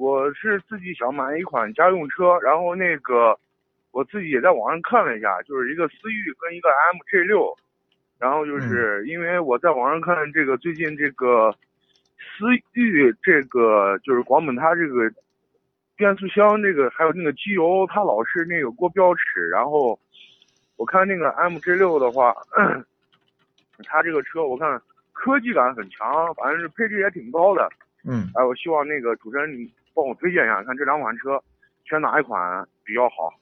我是自己想买一款家用车，然后那个我自己也在网上看了一下，就是一个思域跟一个 MG 六，然后就是因为我在网上看这个最近这个思域这个就是广本它这个变速箱这个还有那个机油它老是那个过标尺，然后我看那个 MG 六的话，它这个车我看。科技感很强，反正是配置也挺高的。嗯，哎，我希望那个主持人你帮我推荐一下，看这两款车选哪一款比较好。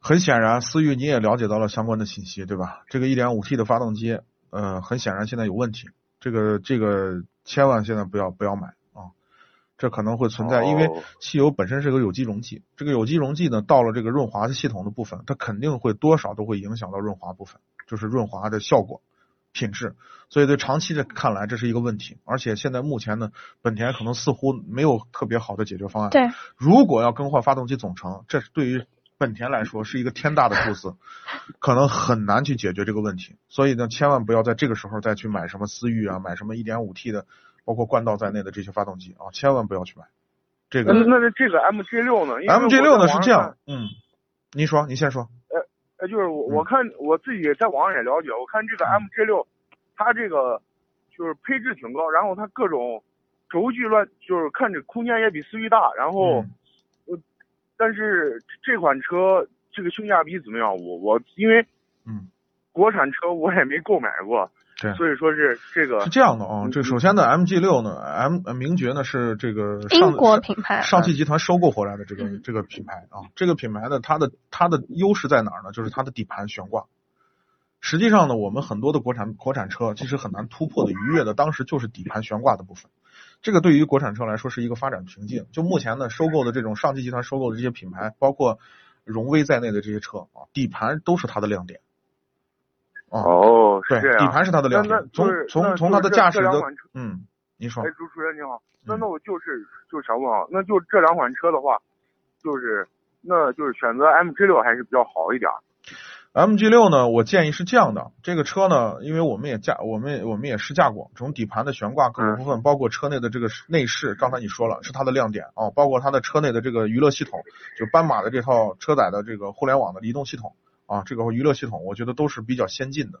很显然，思域你也了解到了相关的信息，对吧？这个 1.5T 的发动机，呃，很显然现在有问题。这个这个千万现在不要不要买啊，这可能会存在，因为汽油本身是个有机溶剂，这个有机溶剂呢，到了这个润滑的系统的部分，它肯定会多少都会影响到润滑部分，就是润滑的效果。品质，所以对长期的看来这是一个问题，而且现在目前呢，本田可能似乎没有特别好的解决方案。对，如果要更换发动机总成，这是对于本田来说是一个天大的数字，可能很难去解决这个问题。所以呢，千万不要在这个时候再去买什么思域啊，买什么 1.5T 的，包括冠道在内的这些发动机啊，千万不要去买。这个那那这个 MG 六呢？MG 六呢是这样，嗯，您说，您先说。呃，就是我我看我自己在网上也了解，我看这个 MG 六，它这个就是配置挺高，然后它各种轴距乱，就是看着空间也比思域大，然后，呃，但是这款车这个性价比怎么样？我我因为嗯，国产车我也没购买过。对，所以说是这个是这样的啊。这首先呢，MG 六呢，M 名爵呢是这个英国品牌，上汽集团收购回来的这个这个品牌啊。这个品牌呢，它的它的优势在哪儿呢？就是它的底盘悬挂。实际上呢，我们很多的国产国产车其实很难突破的、逾越的，当时就是底盘悬挂的部分。这个对于国产车来说是一个发展瓶颈。就目前呢，收购的这种上汽集团收购的这些品牌，包括荣威在内的这些车啊，底盘都是它的亮点。哦，对，底盘是它的亮点。从从从它的驾驶的，嗯，您说。哎，主持人你好，那那我就是就想问啊，那就这两款车的话，就是那就是选择 MG 六还是比较好一点。MG 六呢，我建议是这样的，这个车呢，因为我们也驾，我们我们也试驾过，从底盘的悬挂各个部分，包括车内的这个内饰，刚才你说了是它的亮点啊，包括它的车内的这个娱乐系统，就斑马的这套车载的这个互联网的移动系统。啊，这个娱乐系统我觉得都是比较先进的，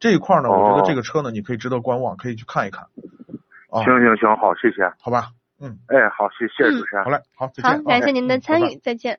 这一块呢，我觉得这个车呢，你可以值得观望，可以去看一看。行行行，好，谢谢，好吧，嗯，哎，好，谢谢主持人，好嘞，好，再见，好，感谢您的参与，再见。